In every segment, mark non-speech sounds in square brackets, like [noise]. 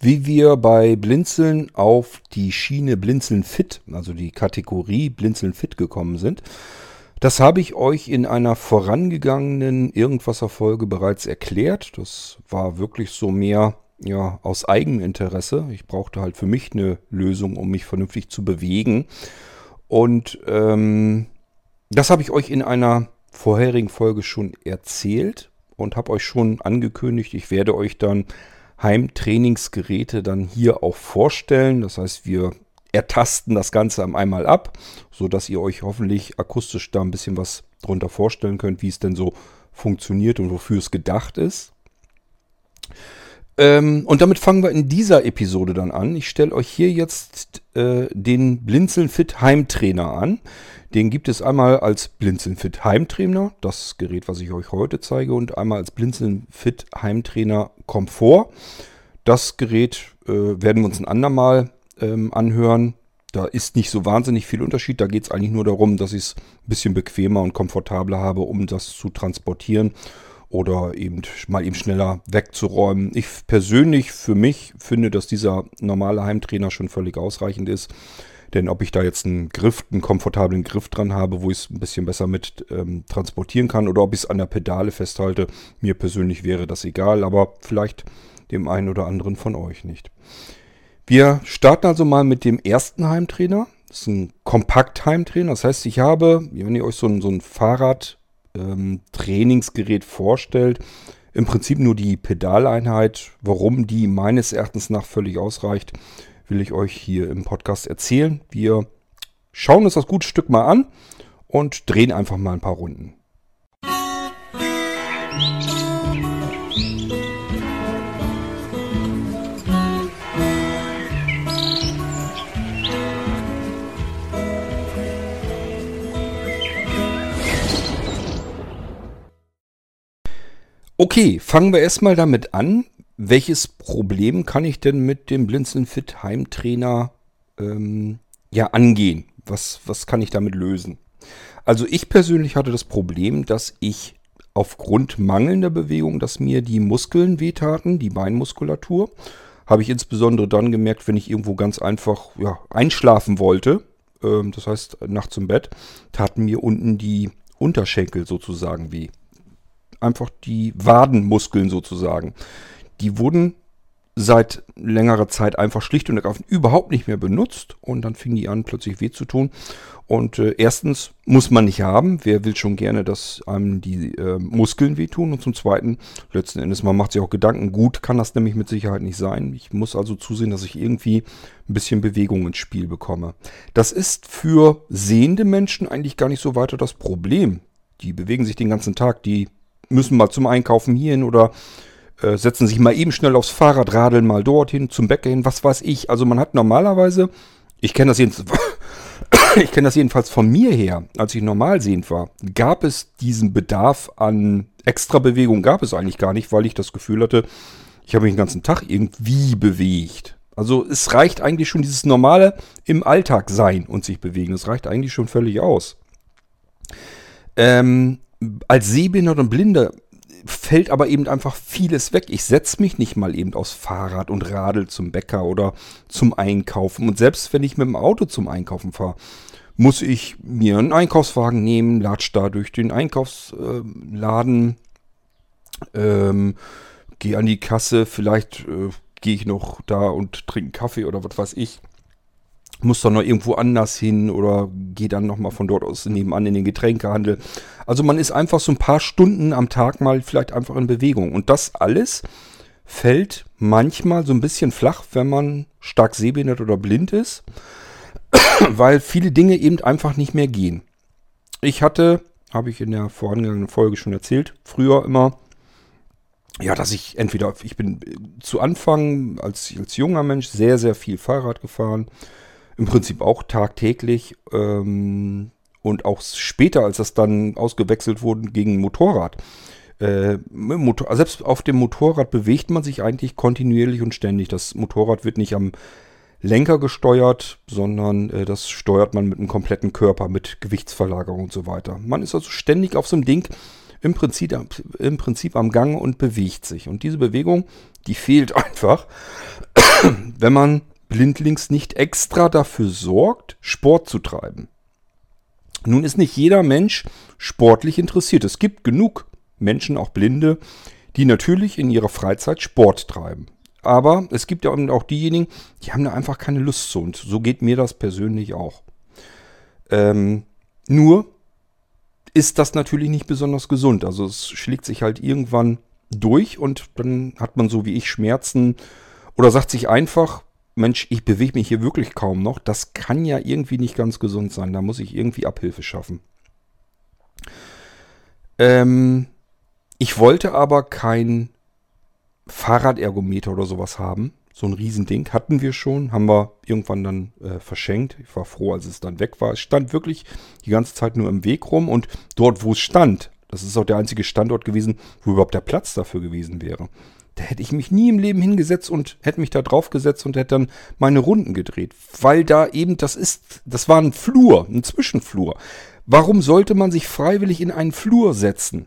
Wie wir bei Blinzeln auf die Schiene Blinzeln Fit, also die Kategorie Blinzeln Fit gekommen sind, das habe ich euch in einer vorangegangenen Irgendwasser-Folge bereits erklärt. Das war wirklich so mehr ja, aus Eigeninteresse. Ich brauchte halt für mich eine Lösung, um mich vernünftig zu bewegen. Und ähm, das habe ich euch in einer vorherigen Folge schon erzählt und habe euch schon angekündigt, ich werde euch dann Heimtrainingsgeräte dann hier auch vorstellen. Das heißt, wir ertasten das Ganze einmal ab, sodass ihr euch hoffentlich akustisch da ein bisschen was drunter vorstellen könnt, wie es denn so funktioniert und wofür es gedacht ist. Ähm, und damit fangen wir in dieser Episode dann an. Ich stelle euch hier jetzt äh, den Blinzeln Fit Heimtrainer an. Den gibt es einmal als Blinzeln Fit Heimtrainer, das Gerät, was ich euch heute zeige, und einmal als Blinzeln Fit Heimtrainer Komfort. Das Gerät äh, werden wir uns ein andermal ähm, anhören. Da ist nicht so wahnsinnig viel Unterschied. Da geht es eigentlich nur darum, dass ich es ein bisschen bequemer und komfortabler habe, um das zu transportieren oder eben mal eben schneller wegzuräumen. Ich persönlich für mich finde, dass dieser normale Heimtrainer schon völlig ausreichend ist. Denn ob ich da jetzt einen Griff, einen komfortablen Griff dran habe, wo ich es ein bisschen besser mit ähm, transportieren kann oder ob ich es an der Pedale festhalte, mir persönlich wäre das egal, aber vielleicht dem einen oder anderen von euch nicht. Wir starten also mal mit dem ersten Heimtrainer. Das ist ein Kompakt-Heimtrainer. Das heißt, ich habe, wenn ihr euch so ein, so ein Fahrrad-Trainingsgerät ähm, vorstellt, im Prinzip nur die Pedaleinheit. Warum die meines Erachtens nach völlig ausreicht, will ich euch hier im Podcast erzählen. Wir schauen uns das gute Stück mal an und drehen einfach mal ein paar Runden. Okay, fangen wir erstmal damit an. Welches Problem kann ich denn mit dem Blinzeln Fit Heimtrainer ähm, ja angehen? Was, was kann ich damit lösen? Also ich persönlich hatte das Problem, dass ich aufgrund mangelnder Bewegung, dass mir die Muskeln wehtaten, die Beinmuskulatur. Habe ich insbesondere dann gemerkt, wenn ich irgendwo ganz einfach ja, einschlafen wollte, ähm, das heißt nachts im Bett, taten mir unten die Unterschenkel sozusagen weh einfach die Wadenmuskeln sozusagen. Die wurden seit längerer Zeit einfach schlicht und ergreifend überhaupt nicht mehr benutzt und dann fing die an plötzlich weh zu tun. Und äh, erstens muss man nicht haben, wer will schon gerne, dass einem die äh, Muskeln wehtun und zum zweiten, letzten Endes, man macht sich auch Gedanken, gut kann das nämlich mit Sicherheit nicht sein. Ich muss also zusehen, dass ich irgendwie ein bisschen Bewegung ins Spiel bekomme. Das ist für sehende Menschen eigentlich gar nicht so weiter das Problem. Die bewegen sich den ganzen Tag, die müssen mal zum Einkaufen hierhin oder äh, setzen sich mal eben schnell aufs Fahrrad, radeln mal dorthin, zum Bäcker hin, was weiß ich. Also man hat normalerweise, ich kenne das jedenfalls, [coughs] das jedenfalls von mir her, als ich normal sehend war, gab es diesen Bedarf an extra Bewegung, gab es eigentlich gar nicht, weil ich das Gefühl hatte, ich habe mich den ganzen Tag irgendwie bewegt. Also es reicht eigentlich schon dieses normale im Alltag sein und sich bewegen. Es reicht eigentlich schon völlig aus. Ähm, als Sehbehindert und Blinder fällt aber eben einfach vieles weg. Ich setze mich nicht mal eben aufs Fahrrad und radel zum Bäcker oder zum Einkaufen. Und selbst wenn ich mit dem Auto zum Einkaufen fahre, muss ich mir einen Einkaufswagen nehmen, latsch da durch den Einkaufsladen, ähm, gehe an die Kasse, vielleicht äh, gehe ich noch da und trinke Kaffee oder was weiß ich muss dann noch irgendwo anders hin oder gehe dann nochmal von dort aus nebenan in den Getränkehandel. Also man ist einfach so ein paar Stunden am Tag mal vielleicht einfach in Bewegung. Und das alles fällt manchmal so ein bisschen flach, wenn man stark sehbehindert oder blind ist, [coughs] weil viele Dinge eben einfach nicht mehr gehen. Ich hatte, habe ich in der vorangegangenen Folge schon erzählt, früher immer, ja, dass ich entweder, ich bin zu Anfang als, als junger Mensch sehr, sehr viel Fahrrad gefahren im Prinzip auch tagtäglich ähm, und auch später, als das dann ausgewechselt wurde gegen Motorrad. Äh, Motor, selbst auf dem Motorrad bewegt man sich eigentlich kontinuierlich und ständig. Das Motorrad wird nicht am Lenker gesteuert, sondern äh, das steuert man mit einem kompletten Körper, mit Gewichtsverlagerung und so weiter. Man ist also ständig auf so einem Ding im Prinzip, im Prinzip am Gang und bewegt sich. Und diese Bewegung, die fehlt [laughs] einfach, wenn man blindlings nicht extra dafür sorgt, Sport zu treiben. Nun ist nicht jeder Mensch sportlich interessiert. Es gibt genug Menschen, auch Blinde, die natürlich in ihrer Freizeit Sport treiben. Aber es gibt ja auch diejenigen, die haben da einfach keine Lust zu. Und so geht mir das persönlich auch. Ähm, nur ist das natürlich nicht besonders gesund. Also es schlägt sich halt irgendwann durch und dann hat man so wie ich Schmerzen oder sagt sich einfach, Mensch, ich bewege mich hier wirklich kaum noch. Das kann ja irgendwie nicht ganz gesund sein. Da muss ich irgendwie Abhilfe schaffen. Ähm, ich wollte aber kein Fahrradergometer oder sowas haben. So ein Riesending hatten wir schon, haben wir irgendwann dann äh, verschenkt. Ich war froh, als es dann weg war. Es stand wirklich die ganze Zeit nur im Weg rum und dort, wo es stand, das ist auch der einzige Standort gewesen, wo überhaupt der Platz dafür gewesen wäre. Da hätte ich mich nie im Leben hingesetzt und hätte mich da drauf gesetzt und hätte dann meine Runden gedreht. Weil da eben, das ist, das war ein Flur, ein Zwischenflur. Warum sollte man sich freiwillig in einen Flur setzen?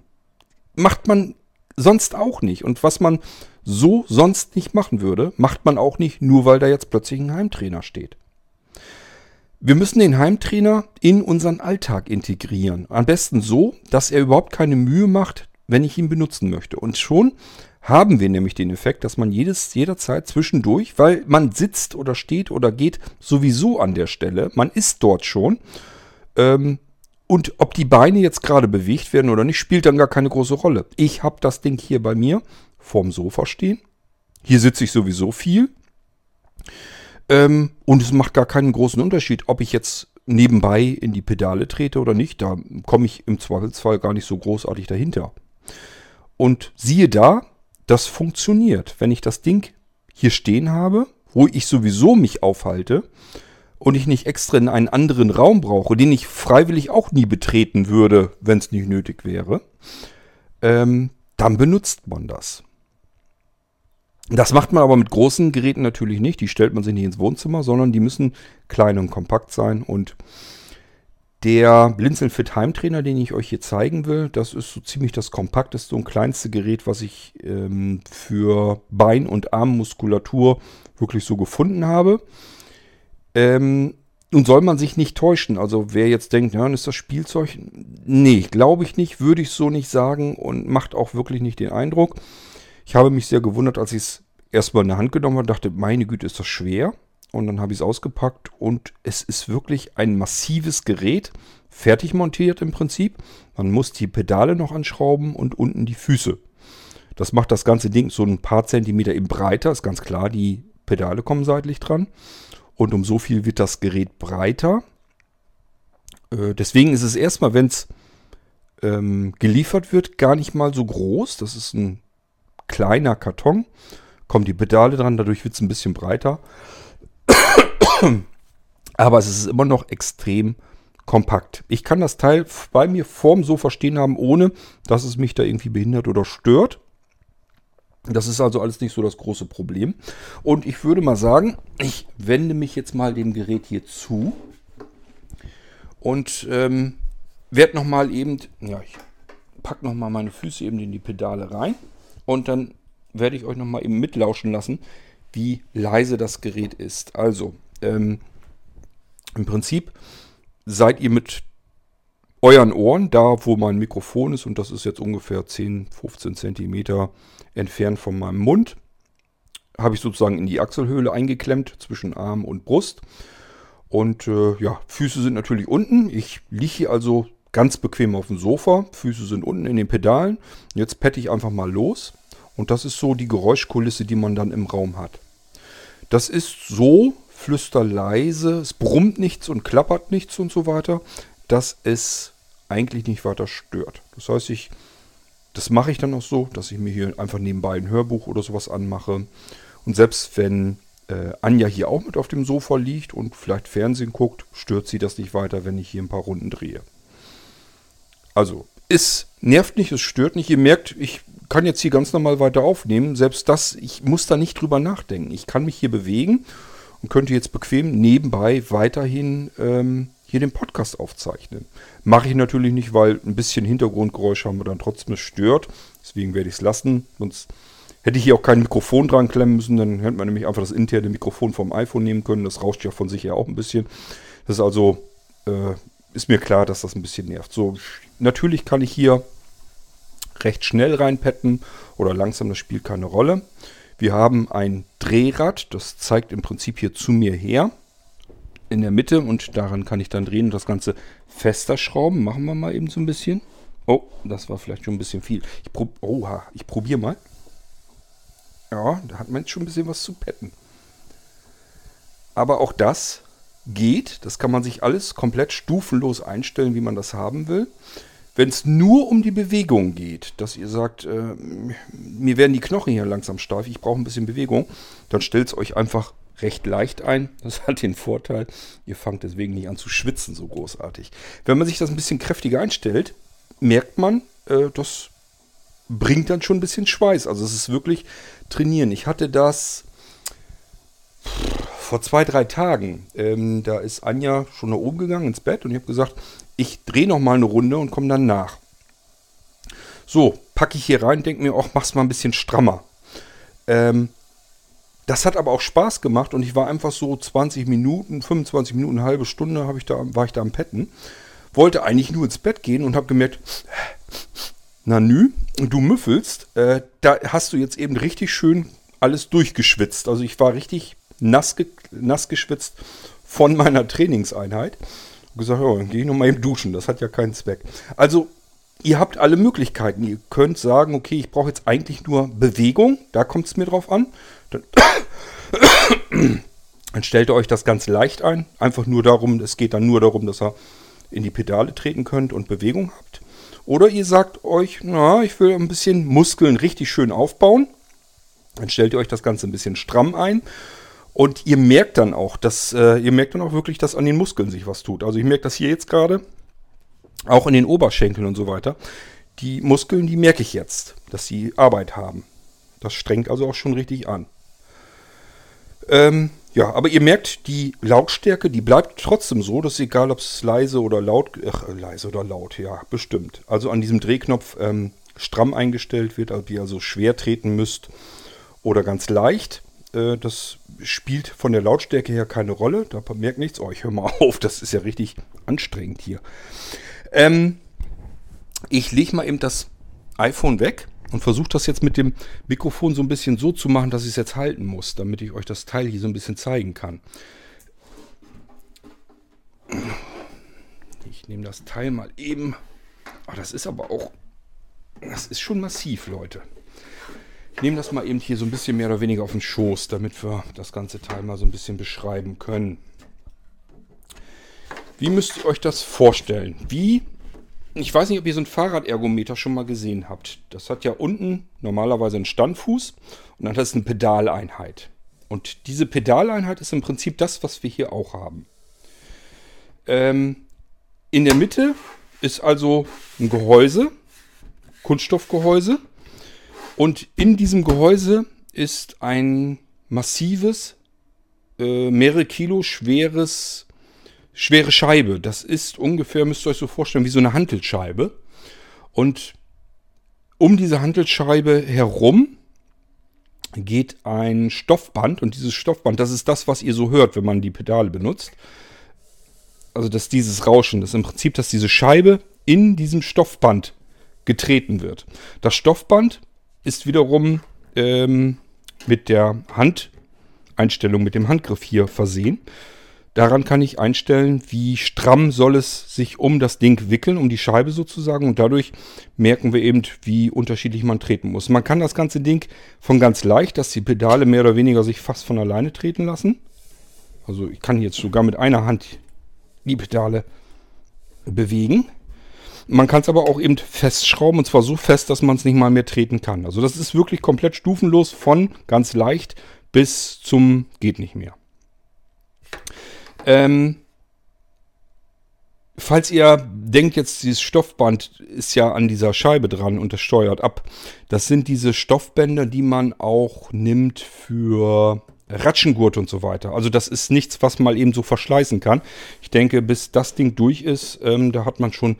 Macht man sonst auch nicht. Und was man so sonst nicht machen würde, macht man auch nicht, nur weil da jetzt plötzlich ein Heimtrainer steht. Wir müssen den Heimtrainer in unseren Alltag integrieren. Am besten so, dass er überhaupt keine Mühe macht, wenn ich ihn benutzen möchte. Und schon haben wir nämlich den Effekt, dass man jedes, jederzeit zwischendurch, weil man sitzt oder steht oder geht sowieso an der Stelle, man ist dort schon. Ähm, und ob die Beine jetzt gerade bewegt werden oder nicht, spielt dann gar keine große Rolle. Ich habe das Ding hier bei mir vorm Sofa stehen. Hier sitze ich sowieso viel. Ähm, und es macht gar keinen großen Unterschied, ob ich jetzt nebenbei in die Pedale trete oder nicht. Da komme ich im Zweifelsfall gar nicht so großartig dahinter. Und siehe da, das funktioniert. Wenn ich das Ding hier stehen habe, wo ich sowieso mich aufhalte und ich nicht extra in einen anderen Raum brauche, den ich freiwillig auch nie betreten würde, wenn es nicht nötig wäre, ähm, dann benutzt man das. Das macht man aber mit großen Geräten natürlich nicht. Die stellt man sich nicht ins Wohnzimmer, sondern die müssen klein und kompakt sein. Und der Blinzeln Fit Heimtrainer, den ich euch hier zeigen will, das ist so ziemlich das kompakteste und kleinste Gerät, was ich ähm, für Bein- und Armmuskulatur wirklich so gefunden habe. Ähm, nun soll man sich nicht täuschen. Also wer jetzt denkt, ja, ist das Spielzeug? Nee, glaube ich nicht, würde ich so nicht sagen und macht auch wirklich nicht den Eindruck. Ich habe mich sehr gewundert, als ich es erstmal in der Hand genommen habe, dachte, meine Güte, ist das schwer. Und dann habe ich es ausgepackt und es ist wirklich ein massives Gerät, fertig montiert im Prinzip. Man muss die Pedale noch anschrauben und unten die Füße. Das macht das ganze Ding so ein paar Zentimeter eben breiter, ist ganz klar, die Pedale kommen seitlich dran. Und um so viel wird das Gerät breiter. Äh, deswegen ist es erstmal, wenn es ähm, geliefert wird, gar nicht mal so groß. Das ist ein kleiner Karton. Kommen die Pedale dran, dadurch wird es ein bisschen breiter. Aber es ist immer noch extrem kompakt. Ich kann das Teil bei mir vorm Sofa stehen haben, ohne dass es mich da irgendwie behindert oder stört. Das ist also alles nicht so das große Problem. Und ich würde mal sagen, ich wende mich jetzt mal dem Gerät hier zu und ähm, werde nochmal eben, ja, ich packe nochmal meine Füße eben in die Pedale rein und dann werde ich euch nochmal eben mitlauschen lassen, wie leise das Gerät ist. Also, ähm, im Prinzip seid ihr mit euren Ohren, da wo mein Mikrofon ist, und das ist jetzt ungefähr 10, 15 Zentimeter entfernt von meinem Mund, habe ich sozusagen in die Achselhöhle eingeklemmt zwischen Arm und Brust. Und äh, ja, Füße sind natürlich unten. Ich liege hier also ganz bequem auf dem Sofa. Füße sind unten in den Pedalen. Jetzt pette ich einfach mal los. Und das ist so die Geräuschkulisse, die man dann im Raum hat. Das ist so flüsterleise, es brummt nichts und klappert nichts und so weiter, dass es eigentlich nicht weiter stört. Das heißt, ich, das mache ich dann auch so, dass ich mir hier einfach nebenbei ein Hörbuch oder sowas anmache. Und selbst wenn äh, Anja hier auch mit auf dem Sofa liegt und vielleicht Fernsehen guckt, stört sie das nicht weiter, wenn ich hier ein paar Runden drehe. Also, es nervt nicht, es stört nicht. Ihr merkt, ich kann jetzt hier ganz normal weiter aufnehmen. Selbst das, ich muss da nicht drüber nachdenken. Ich kann mich hier bewegen und könnte jetzt bequem nebenbei weiterhin ähm, hier den Podcast aufzeichnen. Mache ich natürlich nicht, weil ein bisschen Hintergrundgeräusch haben wir dann trotzdem stört. Deswegen werde ich es lassen. Sonst hätte ich hier auch kein Mikrofon dran klemmen müssen. Dann hätte man nämlich einfach das interne Mikrofon vom iPhone nehmen können. Das rauscht ja von sich her auch ein bisschen. Das ist also, äh, ist mir klar, dass das ein bisschen nervt. So, natürlich kann ich hier recht schnell reinpetten oder langsam, das spielt keine Rolle. Wir haben ein Drehrad, das zeigt im Prinzip hier zu mir her. In der Mitte und daran kann ich dann drehen und das Ganze fester schrauben. Machen wir mal eben so ein bisschen. Oh, das war vielleicht schon ein bisschen viel. Ich, prob Oha, ich probiere mal. Ja, da hat man jetzt schon ein bisschen was zu petten. Aber auch das geht. Das kann man sich alles komplett stufenlos einstellen, wie man das haben will. Wenn es nur um die Bewegung geht, dass ihr sagt, äh, mir werden die Knochen hier langsam steif, ich brauche ein bisschen Bewegung, dann stellt es euch einfach recht leicht ein. Das hat den Vorteil, ihr fangt deswegen nicht an zu schwitzen so großartig. Wenn man sich das ein bisschen kräftiger einstellt, merkt man, äh, das bringt dann schon ein bisschen Schweiß. Also es ist wirklich trainieren. Ich hatte das vor zwei, drei Tagen. Ähm, da ist Anja schon nach oben gegangen ins Bett und ich habe gesagt, ich drehe noch mal eine Runde und komme dann nach. So, packe ich hier rein, denke mir, auch mach's mal ein bisschen strammer. Ähm, das hat aber auch Spaß gemacht und ich war einfach so 20 Minuten, 25 Minuten, eine halbe Stunde ich da, war ich da am Petten. Wollte eigentlich nur ins Bett gehen und habe gemerkt, na nü, du müffelst, äh, da hast du jetzt eben richtig schön alles durchgeschwitzt. Also ich war richtig nass, ge nass geschwitzt von meiner Trainingseinheit gesagt, ja, dann gehe ich nochmal eben duschen. Das hat ja keinen Zweck. Also, ihr habt alle Möglichkeiten. Ihr könnt sagen, okay, ich brauche jetzt eigentlich nur Bewegung. Da kommt es mir drauf an. Dann, [coughs] dann stellt ihr euch das ganz leicht ein. Einfach nur darum, es geht dann nur darum, dass ihr in die Pedale treten könnt und Bewegung habt. Oder ihr sagt euch, na, ich will ein bisschen Muskeln richtig schön aufbauen. Dann stellt ihr euch das Ganze ein bisschen stramm ein und ihr merkt dann auch, dass äh, ihr merkt dann auch wirklich, dass an den Muskeln sich was tut. Also ich merke das hier jetzt gerade, auch in den Oberschenkeln und so weiter. Die Muskeln, die merke ich jetzt, dass sie Arbeit haben. Das strengt also auch schon richtig an. Ähm, ja, aber ihr merkt, die Lautstärke, die bleibt trotzdem so, dass egal, ob es leise oder laut, ach, leise oder laut, ja, bestimmt. Also an diesem Drehknopf ähm, stramm eingestellt wird, also ihr also schwer treten müsst oder ganz leicht. Äh, das spielt von der Lautstärke her keine Rolle. Da merkt nichts. Oh, ich höre mal [laughs] auf. Das ist ja richtig anstrengend hier. Ähm, ich lege mal eben das iPhone weg und versuche das jetzt mit dem Mikrofon so ein bisschen so zu machen, dass ich es jetzt halten muss, damit ich euch das Teil hier so ein bisschen zeigen kann. Ich nehme das Teil mal eben. Oh, das ist aber auch... Das ist schon massiv, Leute. Nehme das mal eben hier so ein bisschen mehr oder weniger auf den Schoß, damit wir das ganze Teil mal so ein bisschen beschreiben können. Wie müsst ihr euch das vorstellen? Wie, ich weiß nicht, ob ihr so ein Fahrradergometer schon mal gesehen habt. Das hat ja unten normalerweise einen Standfuß und dann hat es eine Pedaleinheit. Und diese Pedaleinheit ist im Prinzip das, was wir hier auch haben. Ähm, in der Mitte ist also ein Gehäuse, Kunststoffgehäuse. Und in diesem Gehäuse ist ein massives, äh, mehrere Kilo schweres, schwere Scheibe. Das ist ungefähr, müsst ihr euch so vorstellen, wie so eine Hantelscheibe. Und um diese Hantelscheibe herum geht ein Stoffband. Und dieses Stoffband, das ist das, was ihr so hört, wenn man die Pedale benutzt. Also das dieses Rauschen, das ist im Prinzip, dass diese Scheibe in diesem Stoffband getreten wird. Das Stoffband ist wiederum ähm, mit der Handeinstellung, mit dem Handgriff hier versehen. Daran kann ich einstellen, wie stramm soll es sich um das Ding wickeln, um die Scheibe sozusagen. Und dadurch merken wir eben, wie unterschiedlich man treten muss. Man kann das ganze Ding von ganz leicht, dass die Pedale mehr oder weniger sich fast von alleine treten lassen. Also ich kann jetzt sogar mit einer Hand die Pedale bewegen. Man kann es aber auch eben festschrauben und zwar so fest, dass man es nicht mal mehr treten kann. Also das ist wirklich komplett stufenlos von ganz leicht bis zum geht nicht mehr. Ähm, falls ihr denkt jetzt, dieses Stoffband ist ja an dieser Scheibe dran und das steuert ab. Das sind diese Stoffbänder, die man auch nimmt für Ratschengurt und so weiter. Also das ist nichts, was mal eben so verschleißen kann. Ich denke, bis das Ding durch ist, ähm, da hat man schon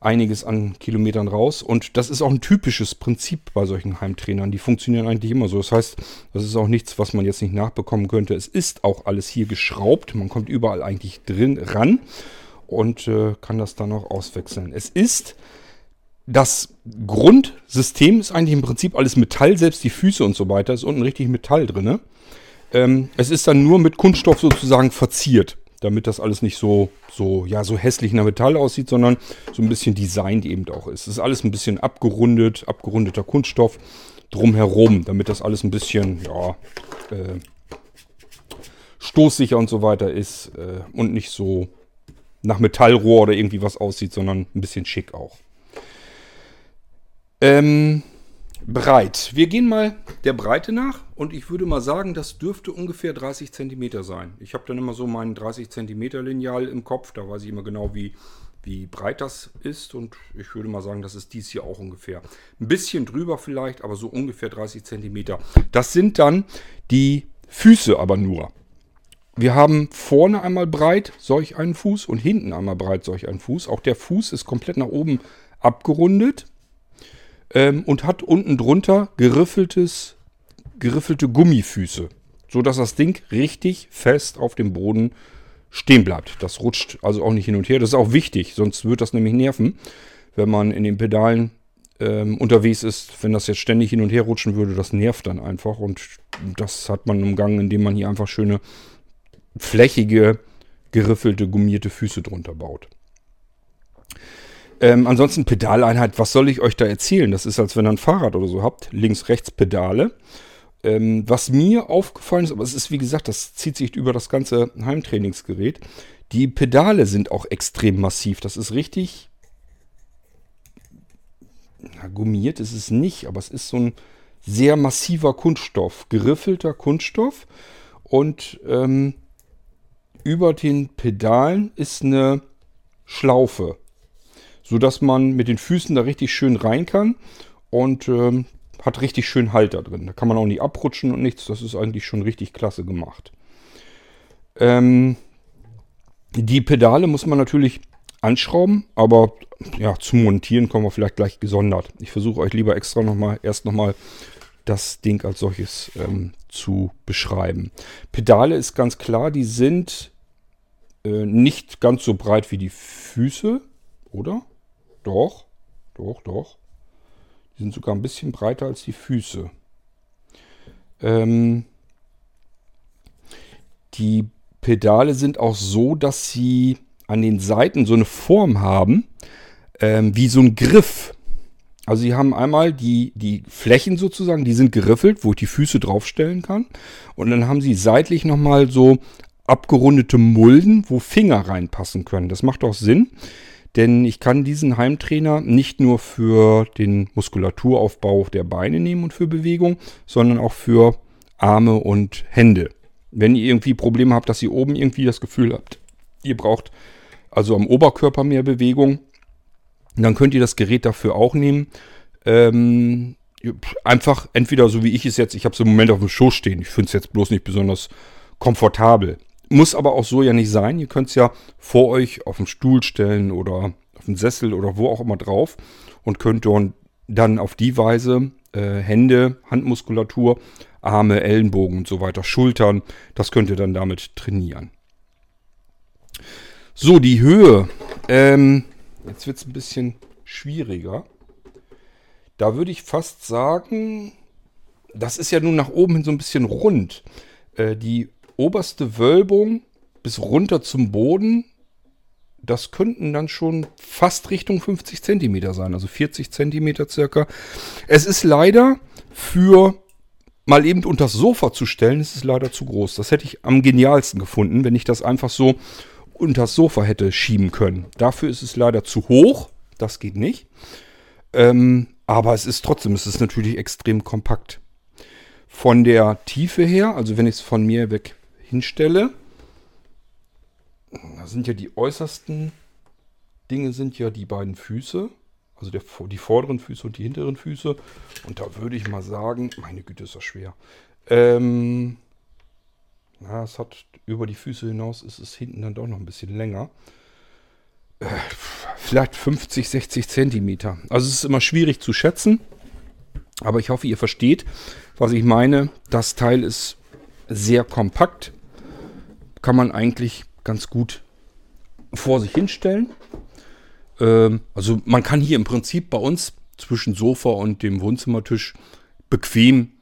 einiges an Kilometern raus. Und das ist auch ein typisches Prinzip bei solchen Heimtrainern. Die funktionieren eigentlich immer so. Das heißt, das ist auch nichts, was man jetzt nicht nachbekommen könnte. Es ist auch alles hier geschraubt. Man kommt überall eigentlich drin ran und äh, kann das dann auch auswechseln. Es ist das Grundsystem ist eigentlich im Prinzip alles Metall, selbst die Füße und so weiter ist unten richtig Metall drin. Ähm, es ist dann nur mit Kunststoff sozusagen verziert damit das alles nicht so, so, ja, so hässlich nach Metall aussieht, sondern so ein bisschen designt eben auch ist. Es ist alles ein bisschen abgerundet, abgerundeter Kunststoff drumherum, damit das alles ein bisschen, ja, äh, stoßsicher und so weiter ist äh, und nicht so nach Metallrohr oder irgendwie was aussieht, sondern ein bisschen schick auch. Ähm, breit. Wir gehen mal der Breite nach und ich würde mal sagen, das dürfte ungefähr 30 cm sein. Ich habe dann immer so mein 30 cm Lineal im Kopf, da weiß ich immer genau, wie, wie breit das ist und ich würde mal sagen, das ist dies hier auch ungefähr. Ein bisschen drüber vielleicht, aber so ungefähr 30 cm. Das sind dann die Füße aber nur. Wir haben vorne einmal breit solch einen Fuß und hinten einmal breit solch einen Fuß. Auch der Fuß ist komplett nach oben abgerundet ähm, und hat unten drunter geriffeltes, geriffelte Gummifüße, sodass das Ding richtig fest auf dem Boden stehen bleibt. Das rutscht also auch nicht hin und her. Das ist auch wichtig, sonst wird das nämlich nerven, wenn man in den Pedalen ähm, unterwegs ist. Wenn das jetzt ständig hin und her rutschen würde, das nervt dann einfach. Und das hat man umgangen, indem man hier einfach schöne, flächige, geriffelte, gummierte Füße drunter baut. Ähm, ansonsten Pedaleinheit, was soll ich euch da erzählen? Das ist, als wenn ihr ein Fahrrad oder so habt. Links, rechts Pedale. Ähm, was mir aufgefallen ist, aber es ist wie gesagt, das zieht sich über das ganze Heimtrainingsgerät. Die Pedale sind auch extrem massiv. Das ist richtig. Na, gummiert ist es nicht, aber es ist so ein sehr massiver Kunststoff, geriffelter Kunststoff. Und ähm, über den Pedalen ist eine Schlaufe sodass man mit den Füßen da richtig schön rein kann und ähm, hat richtig schön Halt da drin. Da kann man auch nicht abrutschen und nichts. Das ist eigentlich schon richtig klasse gemacht. Ähm, die Pedale muss man natürlich anschrauben, aber ja, zum Montieren kommen wir vielleicht gleich gesondert. Ich versuche euch lieber extra nochmal, erst nochmal das Ding als solches ähm, zu beschreiben. Pedale ist ganz klar, die sind äh, nicht ganz so breit wie die Füße, oder? Doch, doch, doch. Die sind sogar ein bisschen breiter als die Füße. Ähm, die Pedale sind auch so, dass sie an den Seiten so eine Form haben, ähm, wie so ein Griff. Also sie haben einmal die, die Flächen sozusagen, die sind geriffelt, wo ich die Füße draufstellen kann. Und dann haben sie seitlich nochmal so abgerundete Mulden, wo Finger reinpassen können. Das macht auch Sinn, denn ich kann diesen Heimtrainer nicht nur für den Muskulaturaufbau der Beine nehmen und für Bewegung, sondern auch für Arme und Hände. Wenn ihr irgendwie Probleme habt, dass ihr oben irgendwie das Gefühl habt, ihr braucht also am Oberkörper mehr Bewegung, dann könnt ihr das Gerät dafür auch nehmen. Ähm, einfach entweder so wie ich es jetzt, ich habe es im Moment auf dem Schoß stehen. Ich finde es jetzt bloß nicht besonders komfortabel. Muss aber auch so ja nicht sein. Ihr könnt es ja vor euch auf den Stuhl stellen oder auf den Sessel oder wo auch immer drauf und könnt dann auf die Weise äh, Hände, Handmuskulatur, Arme, Ellenbogen und so weiter, Schultern, das könnt ihr dann damit trainieren. So, die Höhe. Ähm, jetzt wird es ein bisschen schwieriger. Da würde ich fast sagen, das ist ja nun nach oben hin so ein bisschen rund. Äh, die oberste Wölbung bis runter zum Boden, das könnten dann schon fast Richtung 50 cm sein, also 40 cm circa. Es ist leider für mal eben unter das Sofa zu stellen, ist es leider zu groß. Das hätte ich am genialsten gefunden, wenn ich das einfach so unter das Sofa hätte schieben können. Dafür ist es leider zu hoch, das geht nicht. Ähm, aber es ist trotzdem, es ist natürlich extrem kompakt. Von der Tiefe her, also wenn ich es von mir weg hinstelle, da sind ja die äußersten Dinge sind ja die beiden Füße, also der, die vorderen Füße und die hinteren Füße. Und da würde ich mal sagen, meine Güte, ist das schwer. Ähm, Na, es hat über die Füße hinaus ist es hinten dann doch noch ein bisschen länger. Äh, vielleicht 50, 60 Zentimeter. Also es ist immer schwierig zu schätzen. Aber ich hoffe, ihr versteht, was ich meine. Das Teil ist sehr kompakt. Kann man eigentlich ganz gut vor sich hinstellen. Ähm, also man kann hier im Prinzip bei uns zwischen Sofa und dem Wohnzimmertisch bequem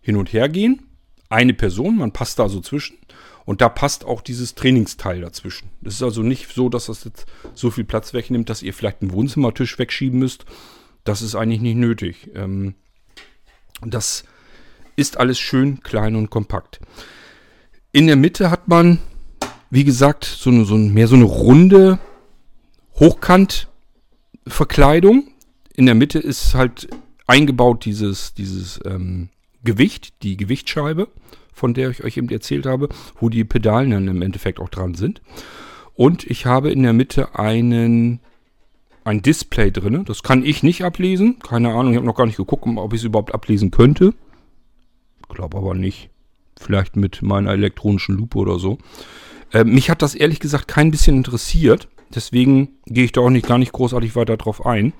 hin und her gehen. Eine Person, man passt da so zwischen. Und da passt auch dieses Trainingsteil dazwischen. Es ist also nicht so, dass das jetzt so viel Platz wegnimmt, dass ihr vielleicht einen Wohnzimmertisch wegschieben müsst. Das ist eigentlich nicht nötig. Ähm, das ist alles schön klein und kompakt. In der Mitte hat man, wie gesagt, so eine, so mehr so eine runde Hochkantverkleidung. In der Mitte ist halt eingebaut dieses, dieses ähm, Gewicht, die Gewichtscheibe, von der ich euch eben erzählt habe, wo die Pedalen dann im Endeffekt auch dran sind. Und ich habe in der Mitte einen ein Display drin. Das kann ich nicht ablesen. Keine Ahnung, ich habe noch gar nicht geguckt, ob ich es überhaupt ablesen könnte. Glaube aber nicht. Vielleicht mit meiner elektronischen Lupe oder so. Äh, mich hat das ehrlich gesagt kein bisschen interessiert. Deswegen gehe ich da auch nicht, gar nicht großartig weiter drauf ein.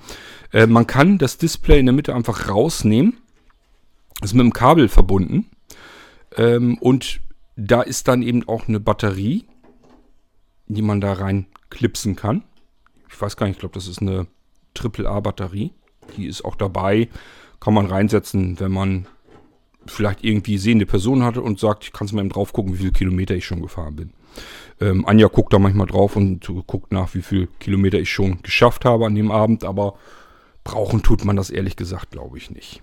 Äh, man kann das Display in der Mitte einfach rausnehmen. Ist mit dem Kabel verbunden. Ähm, und da ist dann eben auch eine Batterie, die man da rein klipsen kann. Ich weiß gar nicht, ich glaube, das ist eine AAA-Batterie. Die ist auch dabei. Kann man reinsetzen, wenn man vielleicht irgendwie sehende Person hatte und sagt, ich kann es mal eben drauf gucken, wie viele Kilometer ich schon gefahren bin. Ähm, Anja guckt da manchmal drauf und guckt nach, wie viele Kilometer ich schon geschafft habe an dem Abend, aber brauchen tut man das ehrlich gesagt, glaube ich nicht.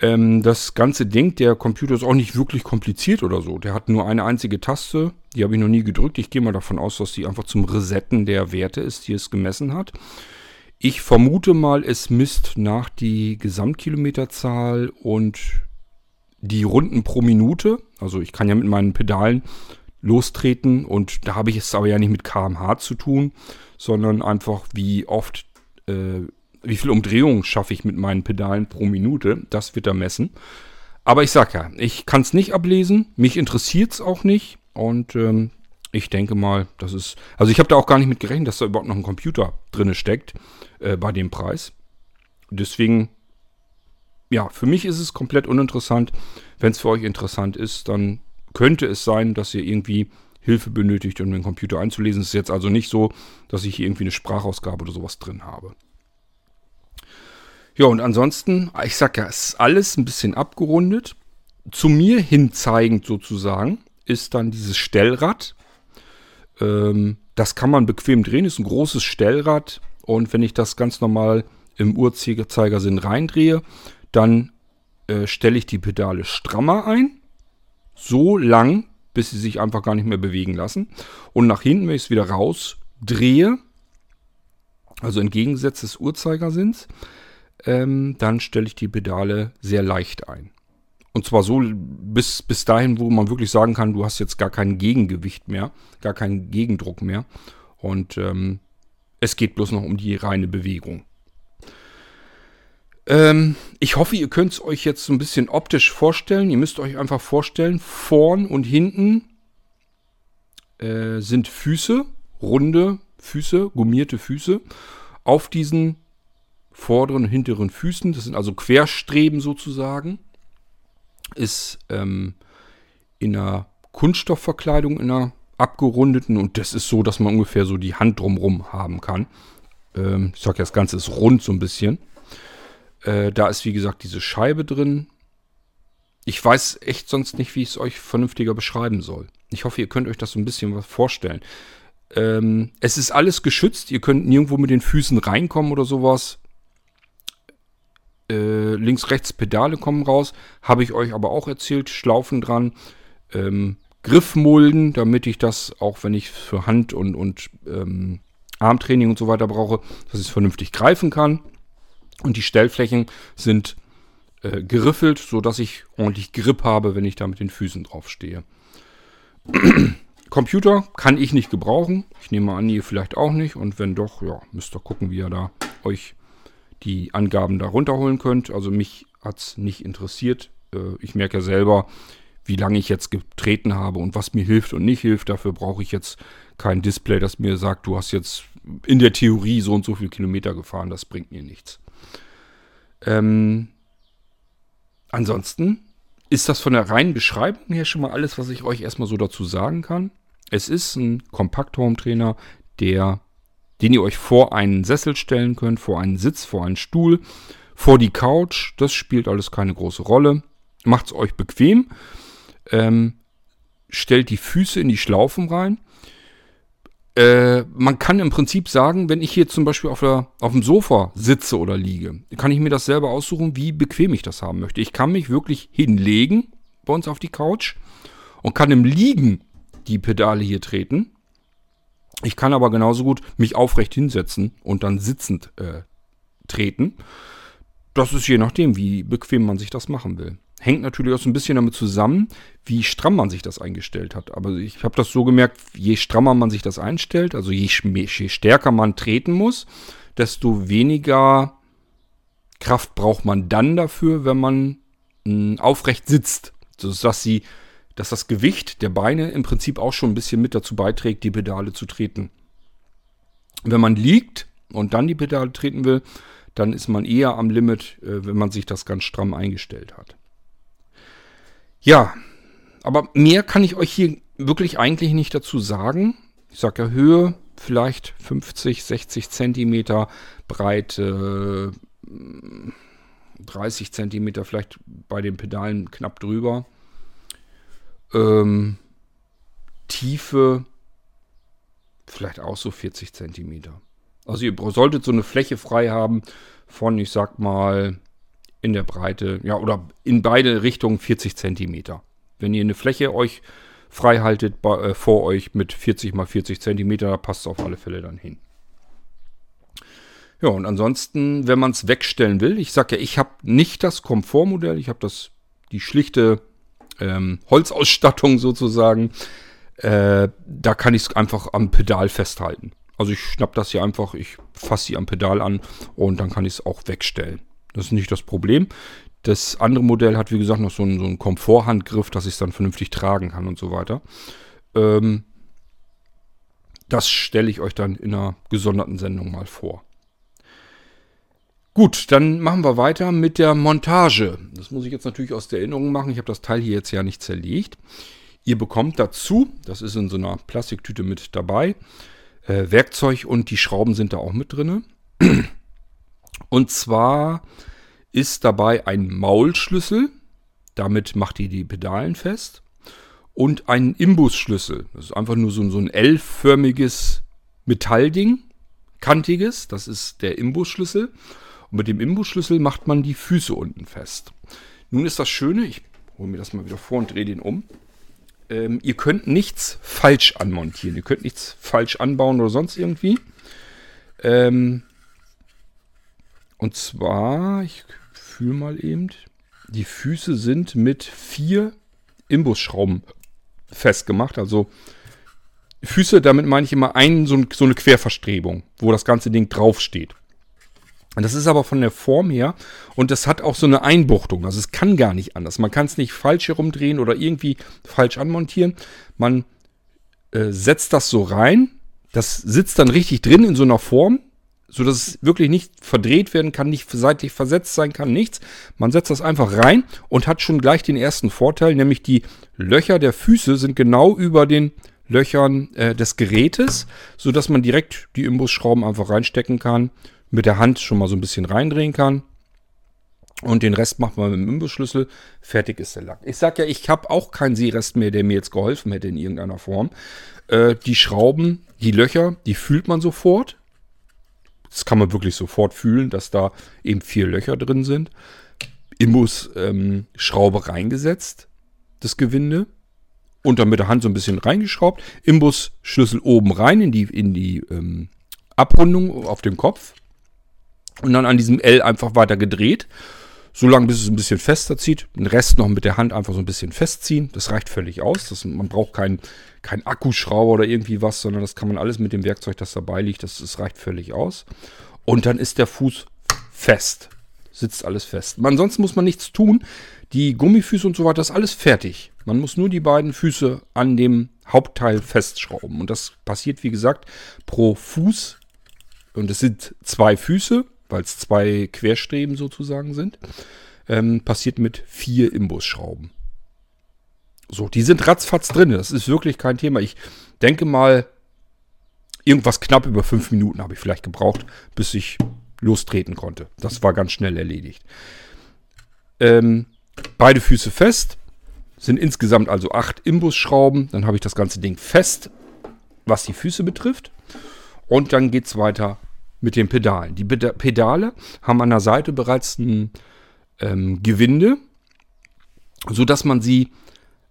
Ähm, das ganze Ding, der Computer ist auch nicht wirklich kompliziert oder so. Der hat nur eine einzige Taste, die habe ich noch nie gedrückt. Ich gehe mal davon aus, dass die einfach zum Resetten der Werte ist, die es gemessen hat. Ich vermute mal, es misst nach die Gesamtkilometerzahl und die Runden pro Minute. Also ich kann ja mit meinen Pedalen lostreten und da habe ich es aber ja nicht mit kmh zu tun, sondern einfach wie oft, äh, wie viel Umdrehungen schaffe ich mit meinen Pedalen pro Minute. Das wird er messen. Aber ich sag ja, ich kann es nicht ablesen, mich interessiert es auch nicht und ähm, ich denke mal, das ist, also ich habe da auch gar nicht mit gerechnet, dass da überhaupt noch ein Computer drin steckt äh, bei dem Preis. Deswegen ja, für mich ist es komplett uninteressant. Wenn es für euch interessant ist, dann könnte es sein, dass ihr irgendwie Hilfe benötigt, um den Computer einzulesen. Es ist jetzt also nicht so, dass ich hier irgendwie eine Sprachausgabe oder sowas drin habe. Ja, und ansonsten, ich sag ja, es ist alles ein bisschen abgerundet. Zu mir hin zeigend sozusagen ist dann dieses Stellrad. Ähm, das kann man bequem drehen, ist ein großes Stellrad. Und wenn ich das ganz normal im Uhrzeigersinn reindrehe, dann äh, stelle ich die Pedale strammer ein, so lang, bis sie sich einfach gar nicht mehr bewegen lassen. Und nach hinten, wenn ich es wieder rausdrehe, also entgegengesetzt des Uhrzeigersinns, ähm, dann stelle ich die Pedale sehr leicht ein. Und zwar so bis, bis dahin, wo man wirklich sagen kann, du hast jetzt gar kein Gegengewicht mehr, gar keinen Gegendruck mehr. Und ähm, es geht bloß noch um die reine Bewegung. Ähm, ich hoffe, ihr könnt es euch jetzt so ein bisschen optisch vorstellen. Ihr müsst euch einfach vorstellen, vorn und hinten äh, sind Füße, runde Füße, gummierte Füße. Auf diesen vorderen und hinteren Füßen, das sind also Querstreben sozusagen, ist ähm, in einer Kunststoffverkleidung, in einer abgerundeten und das ist so, dass man ungefähr so die Hand drumrum haben kann. Ähm, ich sage ja, das Ganze ist rund so ein bisschen. Äh, da ist wie gesagt diese Scheibe drin. Ich weiß echt sonst nicht, wie ich es euch vernünftiger beschreiben soll. Ich hoffe, ihr könnt euch das so ein bisschen was vorstellen. Ähm, es ist alles geschützt. Ihr könnt nirgendwo mit den Füßen reinkommen oder sowas. Äh, links, rechts Pedale kommen raus. Habe ich euch aber auch erzählt. Schlaufen dran. Ähm, Griffmulden, damit ich das, auch wenn ich für Hand- und, und ähm, Armtraining und so weiter brauche, dass ich es vernünftig greifen kann. Und die Stellflächen sind äh, geriffelt, sodass ich ordentlich Grip habe, wenn ich da mit den Füßen drauf stehe. [clears throat] Computer kann ich nicht gebrauchen. Ich nehme an, ihr vielleicht auch nicht. Und wenn doch, ja, müsst ihr gucken, wie ihr da euch die Angaben da runterholen könnt. Also mich hat es nicht interessiert. Äh, ich merke ja selber, wie lange ich jetzt getreten habe und was mir hilft und nicht hilft. Dafür brauche ich jetzt kein Display, das mir sagt, du hast jetzt in der Theorie so und so viele Kilometer gefahren. Das bringt mir nichts. Ähm, ansonsten ist das von der reinen Beschreibung her schon mal alles, was ich euch erstmal so dazu sagen kann. Es ist ein Kompakt-Home-Trainer, der, den ihr euch vor einen Sessel stellen könnt, vor einen Sitz, vor einen Stuhl, vor die Couch. Das spielt alles keine große Rolle. Macht es euch bequem. Ähm, stellt die Füße in die Schlaufen rein. Äh, man kann im Prinzip sagen, wenn ich hier zum Beispiel auf, der, auf dem Sofa sitze oder liege, kann ich mir das selber aussuchen, wie bequem ich das haben möchte. Ich kann mich wirklich hinlegen bei uns auf die Couch und kann im Liegen die Pedale hier treten. Ich kann aber genauso gut mich aufrecht hinsetzen und dann sitzend äh, treten. Das ist je nachdem, wie bequem man sich das machen will. Hängt natürlich auch so ein bisschen damit zusammen, wie stramm man sich das eingestellt hat. Aber ich habe das so gemerkt, je strammer man sich das einstellt, also je, je stärker man treten muss, desto weniger Kraft braucht man dann dafür, wenn man hm, aufrecht sitzt. Sodass sie, dass das Gewicht der Beine im Prinzip auch schon ein bisschen mit dazu beiträgt, die Pedale zu treten. Wenn man liegt und dann die Pedale treten will, dann ist man eher am Limit, äh, wenn man sich das ganz stramm eingestellt hat. Ja, aber mehr kann ich euch hier wirklich eigentlich nicht dazu sagen. Ich sage ja Höhe, vielleicht 50, 60 Zentimeter, Breite 30 Zentimeter, vielleicht bei den Pedalen knapp drüber. Ähm, Tiefe vielleicht auch so 40 Zentimeter. Also ihr solltet so eine Fläche frei haben von, ich sag mal, in der Breite, ja, oder in beide Richtungen 40 Zentimeter. Wenn ihr eine Fläche euch frei haltet bei, äh, vor euch mit 40 mal 40 Zentimeter, passt es auf alle Fälle dann hin. Ja, und ansonsten, wenn man es wegstellen will, ich sage ja, ich habe nicht das Komfortmodell, ich habe das, die schlichte ähm, Holzausstattung sozusagen. Äh, da kann ich es einfach am Pedal festhalten. Also ich schnapp das hier einfach, ich fasse sie am Pedal an und dann kann ich es auch wegstellen. Das ist nicht das Problem. Das andere Modell hat, wie gesagt, noch so einen, so einen Komforthandgriff, dass ich es dann vernünftig tragen kann und so weiter. Ähm, das stelle ich euch dann in einer gesonderten Sendung mal vor. Gut, dann machen wir weiter mit der Montage. Das muss ich jetzt natürlich aus der Erinnerung machen. Ich habe das Teil hier jetzt ja nicht zerlegt. Ihr bekommt dazu, das ist in so einer Plastiktüte mit dabei, äh, Werkzeug und die Schrauben sind da auch mit drin. Und zwar ist dabei ein Maulschlüssel, damit macht ihr die Pedalen fest, und ein Imbusschlüssel. Das ist einfach nur so, so ein L-förmiges Metallding, kantiges, das ist der Imbusschlüssel. Und mit dem Imbusschlüssel macht man die Füße unten fest. Nun ist das Schöne, ich hole mir das mal wieder vor und drehe den um. Ähm, ihr könnt nichts falsch anmontieren. Ihr könnt nichts falsch anbauen oder sonst irgendwie. Ähm, und zwar, ich fühle mal eben, die Füße sind mit vier Imbusschrauben festgemacht. Also Füße, damit meine ich immer einen, so, so eine Querverstrebung, wo das ganze Ding draufsteht. Das ist aber von der Form her und das hat auch so eine Einbuchtung. Also es kann gar nicht anders. Man kann es nicht falsch herumdrehen oder irgendwie falsch anmontieren. Man äh, setzt das so rein. Das sitzt dann richtig drin in so einer Form, sodass es wirklich nicht verdreht werden kann, nicht seitlich versetzt sein kann, nichts. Man setzt das einfach rein und hat schon gleich den ersten Vorteil, nämlich die Löcher der Füße sind genau über den Löchern äh, des Gerätes, sodass man direkt die Imbusschrauben einfach reinstecken kann mit der Hand schon mal so ein bisschen reindrehen kann. Und den Rest macht man mit dem Imbusschlüssel. Fertig ist der Lack. Ich sag ja, ich habe auch keinen Seerest mehr, der mir jetzt geholfen hätte in irgendeiner Form. Äh, die Schrauben, die Löcher, die fühlt man sofort. Das kann man wirklich sofort fühlen, dass da eben vier Löcher drin sind. Imbus-Schraube ähm, reingesetzt, das Gewinde. Und dann mit der Hand so ein bisschen reingeschraubt. Imbus-Schlüssel oben rein in die, in die ähm, Abrundung auf dem Kopf und dann an diesem L einfach weiter gedreht. So lange, bis es ein bisschen fester zieht. Den Rest noch mit der Hand einfach so ein bisschen festziehen. Das reicht völlig aus. Das, man braucht keinen kein Akkuschrauber oder irgendwie was, sondern das kann man alles mit dem Werkzeug, das dabei liegt. Das, das reicht völlig aus. Und dann ist der Fuß fest. Sitzt alles fest. Ansonsten muss man nichts tun. Die Gummifüße und so weiter, das ist alles fertig. Man muss nur die beiden Füße an dem Hauptteil festschrauben. Und das passiert, wie gesagt, pro Fuß. Und es sind zwei Füße, weil es zwei Querstreben sozusagen sind. Ähm, passiert mit vier Imbusschrauben. So, die sind ratzfatz drin. Das ist wirklich kein Thema. Ich denke mal, irgendwas knapp über fünf Minuten habe ich vielleicht gebraucht, bis ich lostreten konnte. Das war ganz schnell erledigt. Ähm, beide Füße fest. Sind insgesamt also acht Imbusschrauben. Dann habe ich das ganze Ding fest, was die Füße betrifft. Und dann geht es weiter mit den Pedalen. Die Pedale haben an der Seite bereits ein ähm, Gewinde, sodass man sie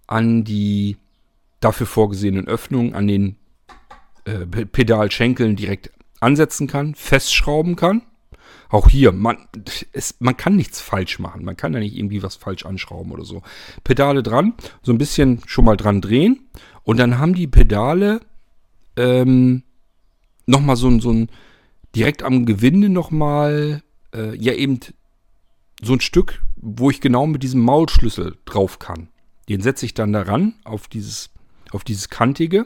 an die dafür vorgesehenen Öffnungen, an den äh, Pedalschenkeln direkt ansetzen kann, festschrauben kann. Auch hier, man, es, man kann nichts falsch machen. Man kann da nicht irgendwie was falsch anschrauben oder so. Pedale dran, so ein bisschen schon mal dran drehen. Und dann haben die Pedale ähm, nochmal so, ein so ein, direkt am Gewinde nochmal, äh, ja eben so ein Stück, wo ich genau mit diesem Maulschlüssel drauf kann. Den setze ich dann daran auf dieses, auf dieses kantige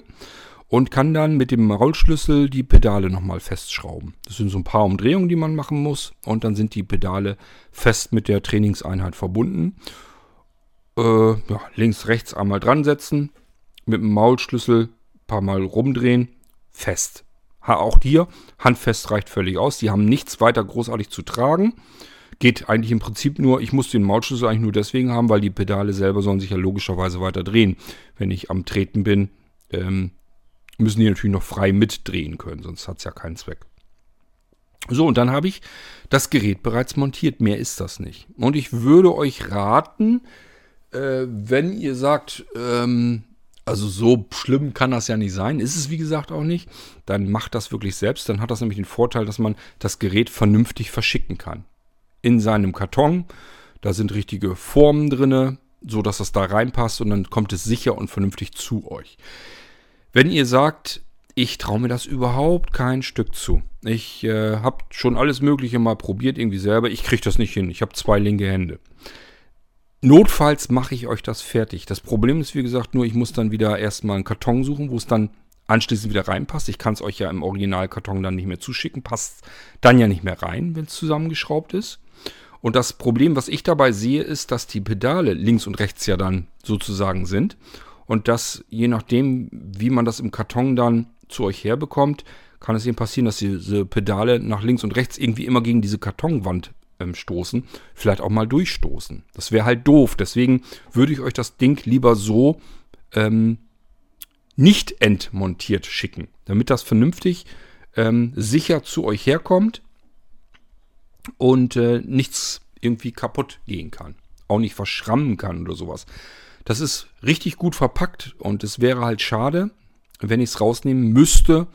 und kann dann mit dem Rollschlüssel die Pedale nochmal festschrauben. Das sind so ein paar Umdrehungen, die man machen muss und dann sind die Pedale fest mit der Trainingseinheit verbunden. Äh, ja, links, rechts einmal dran setzen, mit dem Maulschlüssel ein paar Mal rumdrehen, fest. Auch hier, handfest reicht völlig aus. Die haben nichts weiter großartig zu tragen. Geht eigentlich im Prinzip nur, ich muss den Maulschlüssel eigentlich nur deswegen haben, weil die Pedale selber sollen sich ja logischerweise weiter drehen. Wenn ich am Treten bin, ähm, müssen die natürlich noch frei mitdrehen können, sonst hat es ja keinen Zweck. So, und dann habe ich das Gerät bereits montiert. Mehr ist das nicht. Und ich würde euch raten, äh, wenn ihr sagt, ähm, also so schlimm kann das ja nicht sein, ist es wie gesagt auch nicht, dann macht das wirklich selbst. Dann hat das nämlich den Vorteil, dass man das Gerät vernünftig verschicken kann. In seinem Karton, da sind richtige Formen drin, so dass das da reinpasst und dann kommt es sicher und vernünftig zu euch. Wenn ihr sagt, ich traue mir das überhaupt kein Stück zu. Ich äh, habe schon alles Mögliche mal probiert, irgendwie selber. Ich kriege das nicht hin. Ich habe zwei linke Hände. Notfalls mache ich euch das fertig. Das Problem ist, wie gesagt, nur, ich muss dann wieder erstmal einen Karton suchen, wo es dann anschließend wieder reinpasst. Ich kann es euch ja im Originalkarton dann nicht mehr zuschicken. Passt dann ja nicht mehr rein, wenn es zusammengeschraubt ist. Und das Problem, was ich dabei sehe, ist, dass die Pedale links und rechts ja dann sozusagen sind und dass je nachdem, wie man das im Karton dann zu euch herbekommt, kann es eben passieren, dass diese Pedale nach links und rechts irgendwie immer gegen diese Kartonwand ähm, stoßen, vielleicht auch mal durchstoßen. Das wäre halt doof. Deswegen würde ich euch das Ding lieber so ähm, nicht entmontiert schicken, damit das vernünftig ähm, sicher zu euch herkommt und äh, nichts irgendwie kaputt gehen kann. Auch nicht verschrammen kann oder sowas. Das ist richtig gut verpackt und es wäre halt schade, wenn ich es rausnehmen müsste,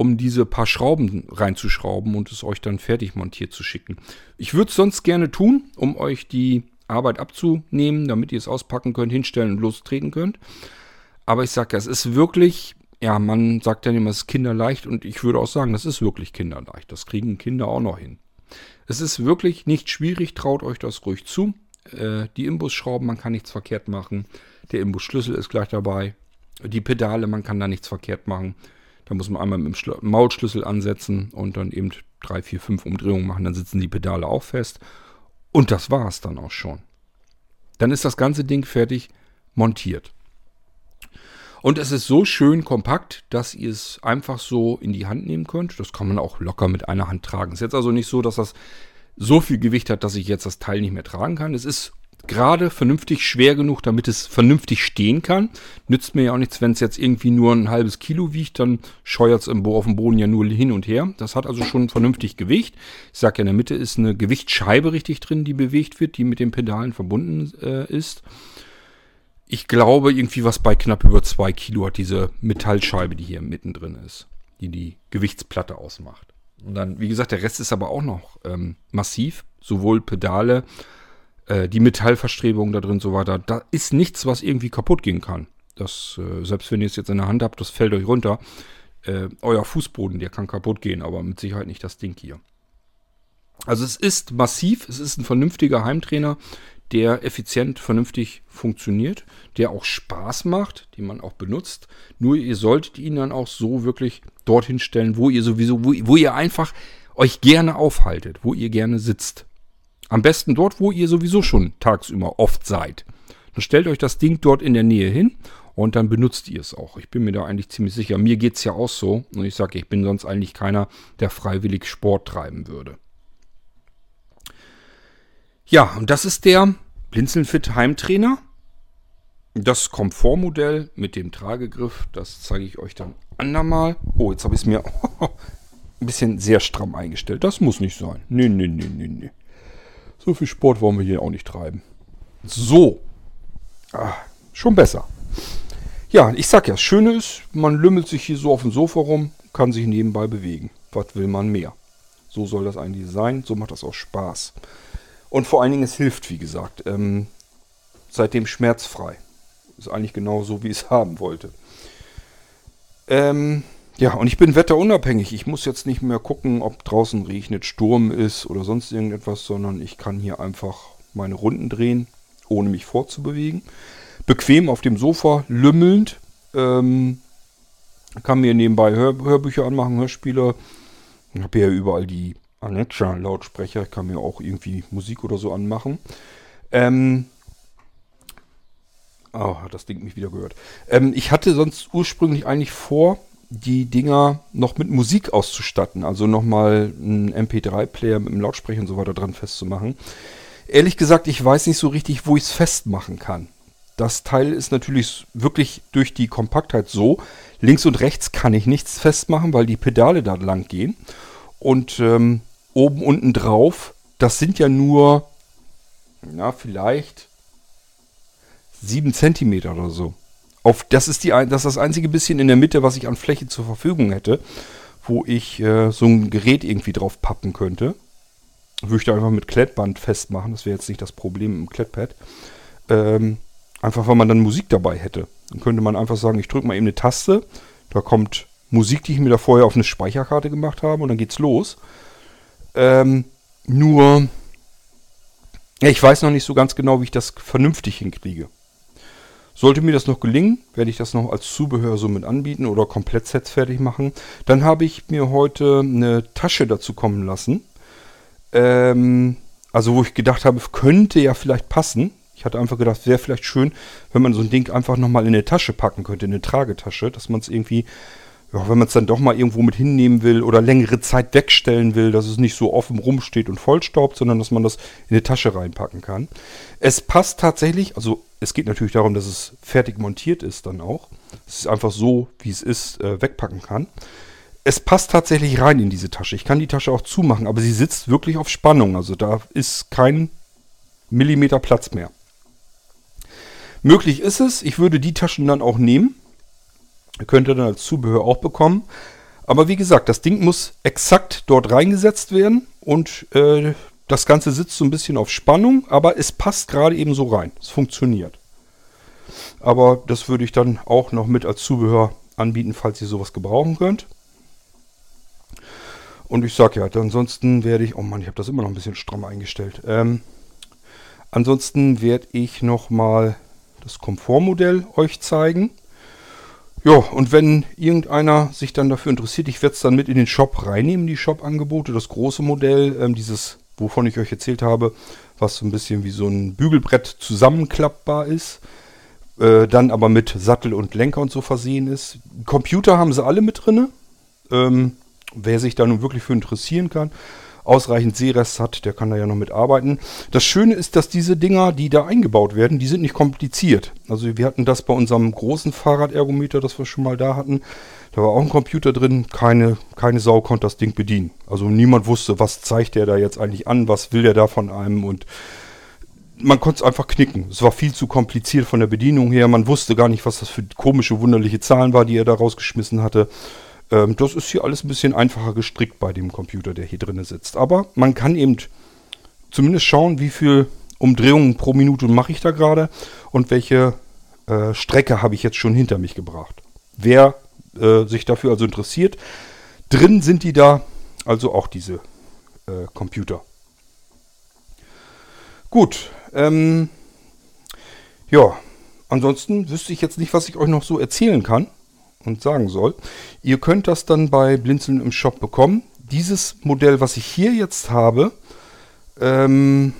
um diese paar Schrauben reinzuschrauben und es euch dann fertig montiert zu schicken. Ich würde es sonst gerne tun, um euch die Arbeit abzunehmen, damit ihr es auspacken könnt, hinstellen und lostreten könnt. Aber ich sage es ist wirklich, ja, man sagt ja immer, es ist kinderleicht und ich würde auch sagen, das ist wirklich kinderleicht. Das kriegen Kinder auch noch hin. Es ist wirklich nicht schwierig, traut euch das ruhig zu äh, die Imbusschrauben, man kann nichts verkehrt machen. Der Imbusschlüssel ist gleich dabei. Die Pedale, man kann da nichts verkehrt machen. Da muss man einmal mit dem Maulschlüssel ansetzen und dann eben drei, vier, fünf Umdrehungen machen. Dann sitzen die Pedale auch fest. Und das war es dann auch schon. Dann ist das ganze Ding fertig montiert. Und es ist so schön kompakt, dass ihr es einfach so in die Hand nehmen könnt. Das kann man auch locker mit einer Hand tragen. Es ist jetzt also nicht so, dass das so viel Gewicht hat, dass ich jetzt das Teil nicht mehr tragen kann. Es ist gerade vernünftig schwer genug, damit es vernünftig stehen kann. Nützt mir ja auch nichts, wenn es jetzt irgendwie nur ein halbes Kilo wiegt, dann scheuert es auf dem Boden ja nur hin und her. Das hat also schon vernünftig Gewicht. Ich sage ja, in der Mitte ist eine Gewichtsscheibe richtig drin, die bewegt wird, die mit den Pedalen verbunden äh, ist. Ich glaube, irgendwie was bei knapp über zwei Kilo hat diese Metallscheibe, die hier mittendrin ist, die die Gewichtsplatte ausmacht. Und dann, wie gesagt, der Rest ist aber auch noch ähm, massiv. Sowohl Pedale, äh, die Metallverstrebungen da drin und so weiter. Da ist nichts, was irgendwie kaputt gehen kann. Das, äh, selbst wenn ihr es jetzt in der Hand habt, das fällt euch runter. Äh, euer Fußboden, der kann kaputt gehen, aber mit Sicherheit nicht das Ding hier. Also es ist massiv, es ist ein vernünftiger Heimtrainer. der effizient, vernünftig funktioniert, der auch Spaß macht, den man auch benutzt. Nur ihr solltet ihn dann auch so wirklich dorthin stellen, wo ihr sowieso, wo, wo ihr einfach euch gerne aufhaltet, wo ihr gerne sitzt. Am besten dort, wo ihr sowieso schon tagsüber oft seid. Dann stellt euch das Ding dort in der Nähe hin und dann benutzt ihr es auch. Ich bin mir da eigentlich ziemlich sicher. Mir geht es ja auch so. Und ich sage, ich bin sonst eigentlich keiner, der freiwillig Sport treiben würde. Ja, und das ist der Blinzeln-Fit Heimtrainer. Das Komfortmodell mit dem Tragegriff, das zeige ich euch dann andermal. Oh, jetzt habe ich es mir [laughs] ein bisschen sehr stramm eingestellt. Das muss nicht sein. Nee, nee, nee, nee, nee. So viel Sport wollen wir hier auch nicht treiben. So. Ah, schon besser. Ja, ich sag ja, das Schöne ist, man lümmelt sich hier so auf dem Sofa rum, kann sich nebenbei bewegen. Was will man mehr? So soll das eigentlich sein. So macht das auch Spaß. Und vor allen Dingen, es hilft, wie gesagt. Ähm, seitdem schmerzfrei. Ist eigentlich genau so, wie ich es haben wollte. Ähm, ja, und ich bin wetterunabhängig. Ich muss jetzt nicht mehr gucken, ob draußen regnet, Sturm ist oder sonst irgendetwas, sondern ich kann hier einfach meine Runden drehen, ohne mich fortzubewegen. Bequem auf dem Sofa, lümmelnd. Ähm, kann mir nebenbei Hör Hörbücher anmachen, Hörspiele. Ich habe ja überall die Alexa-Lautsprecher. Ich kann mir auch irgendwie Musik oder so anmachen. Ähm, oh, hat das Ding mich wieder gehört. Ähm, ich hatte sonst ursprünglich eigentlich vor, die Dinger noch mit Musik auszustatten. Also nochmal einen MP3-Player mit einem Lautsprecher und so weiter dran festzumachen. Ehrlich gesagt, ich weiß nicht so richtig, wo ich es festmachen kann. Das Teil ist natürlich wirklich durch die Kompaktheit so. Links und rechts kann ich nichts festmachen, weil die Pedale da lang gehen. Und ähm, oben, unten drauf, das sind ja nur, na, vielleicht 7 cm oder so. Auf, das, ist die, das ist das einzige bisschen in der Mitte, was ich an Fläche zur Verfügung hätte, wo ich äh, so ein Gerät irgendwie drauf pappen könnte. Würde ich da einfach mit Klettband festmachen, das wäre jetzt nicht das Problem im Klettpad. Ähm, einfach weil man dann Musik dabei hätte. Dann könnte man einfach sagen, ich drücke mal eben eine Taste, da kommt Musik, die ich mir da vorher auf eine Speicherkarte gemacht habe und dann geht's los. Ähm, nur, ich weiß noch nicht so ganz genau, wie ich das vernünftig hinkriege. Sollte mir das noch gelingen, werde ich das noch als Zubehör so mit anbieten oder komplett Sets fertig machen. Dann habe ich mir heute eine Tasche dazu kommen lassen. Ähm, also wo ich gedacht habe, könnte ja vielleicht passen. Ich hatte einfach gedacht, wäre vielleicht schön, wenn man so ein Ding einfach nochmal in eine Tasche packen könnte, in eine Tragetasche, dass man es irgendwie ja, wenn man es dann doch mal irgendwo mit hinnehmen will oder längere Zeit wegstellen will, dass es nicht so offen rumsteht und vollstaubt, sondern dass man das in eine Tasche reinpacken kann. Es passt tatsächlich, also es geht natürlich darum, dass es fertig montiert ist dann auch. Es ist einfach so, wie es ist, äh, wegpacken kann. Es passt tatsächlich rein in diese Tasche. Ich kann die Tasche auch zumachen, aber sie sitzt wirklich auf Spannung. Also da ist kein Millimeter Platz mehr. Möglich ist es, ich würde die Taschen dann auch nehmen Könnt ihr dann als Zubehör auch bekommen. Aber wie gesagt, das Ding muss exakt dort reingesetzt werden und äh, das Ganze sitzt so ein bisschen auf Spannung, aber es passt gerade eben so rein. Es funktioniert. Aber das würde ich dann auch noch mit als Zubehör anbieten, falls ihr sowas gebrauchen könnt. Und ich sage ja, ansonsten werde ich, oh Mann, ich habe das immer noch ein bisschen stramm eingestellt. Ähm, ansonsten werde ich nochmal das Komfortmodell euch zeigen. Ja, und wenn irgendeiner sich dann dafür interessiert, ich werde es dann mit in den Shop reinnehmen, die Shop-Angebote. Das große Modell, ähm, dieses, wovon ich euch erzählt habe, was so ein bisschen wie so ein Bügelbrett zusammenklappbar ist. Äh, dann aber mit Sattel und Lenker und so versehen ist. Computer haben sie alle mit drin. Ähm, wer sich da nun wirklich für interessieren kann ausreichend Seerest hat, der kann da ja noch mitarbeiten. Das Schöne ist, dass diese Dinger, die da eingebaut werden, die sind nicht kompliziert. Also wir hatten das bei unserem großen Fahrradergometer, das wir schon mal da hatten. Da war auch ein Computer drin, keine, keine Sau konnte das Ding bedienen. Also niemand wusste, was zeigt der da jetzt eigentlich an, was will der da von einem und man konnte es einfach knicken. Es war viel zu kompliziert von der Bedienung her. Man wusste gar nicht, was das für komische, wunderliche Zahlen war, die er da rausgeschmissen hatte. Ähm, das ist hier alles ein bisschen einfacher gestrickt bei dem Computer, der hier drin sitzt. Aber man kann eben zumindest schauen, wie viel Umdrehungen pro Minute mache ich da gerade und welche äh, Strecke habe ich jetzt schon hinter mich gebracht. Wer äh, sich dafür also interessiert, drin sind die da, also auch diese äh, Computer. Gut, ähm, ja, ansonsten wüsste ich jetzt nicht, was ich euch noch so erzählen kann und sagen soll. Ihr könnt das dann bei Blinzeln im Shop bekommen. Dieses Modell, was ich hier jetzt habe, ähm,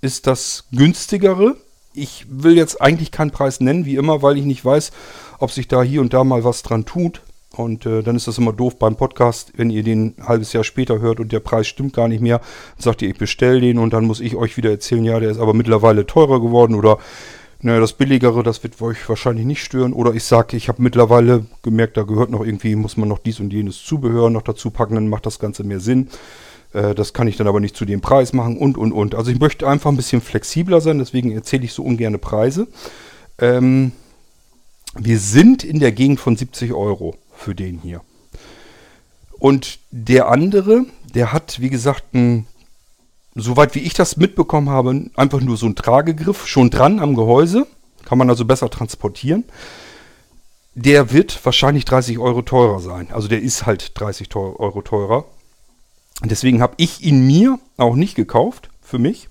ist das günstigere. Ich will jetzt eigentlich keinen Preis nennen, wie immer, weil ich nicht weiß, ob sich da hier und da mal was dran tut. Und äh, dann ist das immer doof beim Podcast, wenn ihr den ein halbes Jahr später hört und der Preis stimmt gar nicht mehr. Dann sagt ihr, ich bestelle den und dann muss ich euch wieder erzählen, ja, der ist aber mittlerweile teurer geworden oder naja, das Billigere, das wird euch wahrscheinlich nicht stören. Oder ich sage, ich habe mittlerweile gemerkt, da gehört noch irgendwie, muss man noch dies und jenes Zubehör noch dazu packen, dann macht das Ganze mehr Sinn. Äh, das kann ich dann aber nicht zu dem Preis machen und, und, und. Also ich möchte einfach ein bisschen flexibler sein, deswegen erzähle ich so ungerne Preise. Ähm, wir sind in der Gegend von 70 Euro für den hier. Und der andere, der hat, wie gesagt, ein, soweit wie ich das mitbekommen habe, einfach nur so ein Tragegriff schon dran am Gehäuse. Kann man also besser transportieren. Der wird wahrscheinlich 30 Euro teurer sein. Also der ist halt 30 Euro teurer. Deswegen habe ich ihn mir auch nicht gekauft für mich,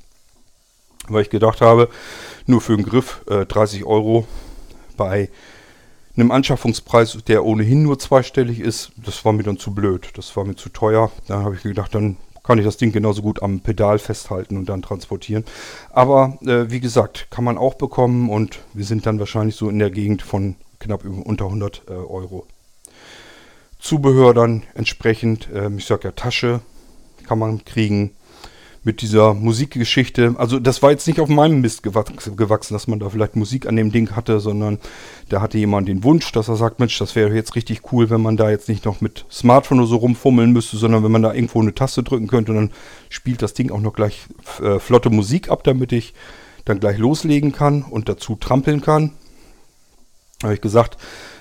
weil ich gedacht habe, nur für den Griff äh, 30 Euro bei einem Anschaffungspreis, der ohnehin nur zweistellig ist, das war mir dann zu blöd. Das war mir zu teuer. Dann habe ich gedacht, dann kann ich das Ding genauso gut am Pedal festhalten und dann transportieren. Aber äh, wie gesagt, kann man auch bekommen und wir sind dann wahrscheinlich so in der Gegend von knapp unter 100 äh, Euro. Zubehör dann entsprechend, äh, ich sage ja Tasche, kann man kriegen mit dieser Musikgeschichte. Also das war jetzt nicht auf meinem Mist gewachsen, dass man da vielleicht Musik an dem Ding hatte, sondern da hatte jemand den Wunsch, dass er sagt, Mensch, das wäre jetzt richtig cool, wenn man da jetzt nicht noch mit Smartphone oder so rumfummeln müsste, sondern wenn man da irgendwo eine Taste drücken könnte, dann spielt das Ding auch noch gleich äh, flotte Musik ab, damit ich dann gleich loslegen kann und dazu trampeln kann. Habe ich gesagt,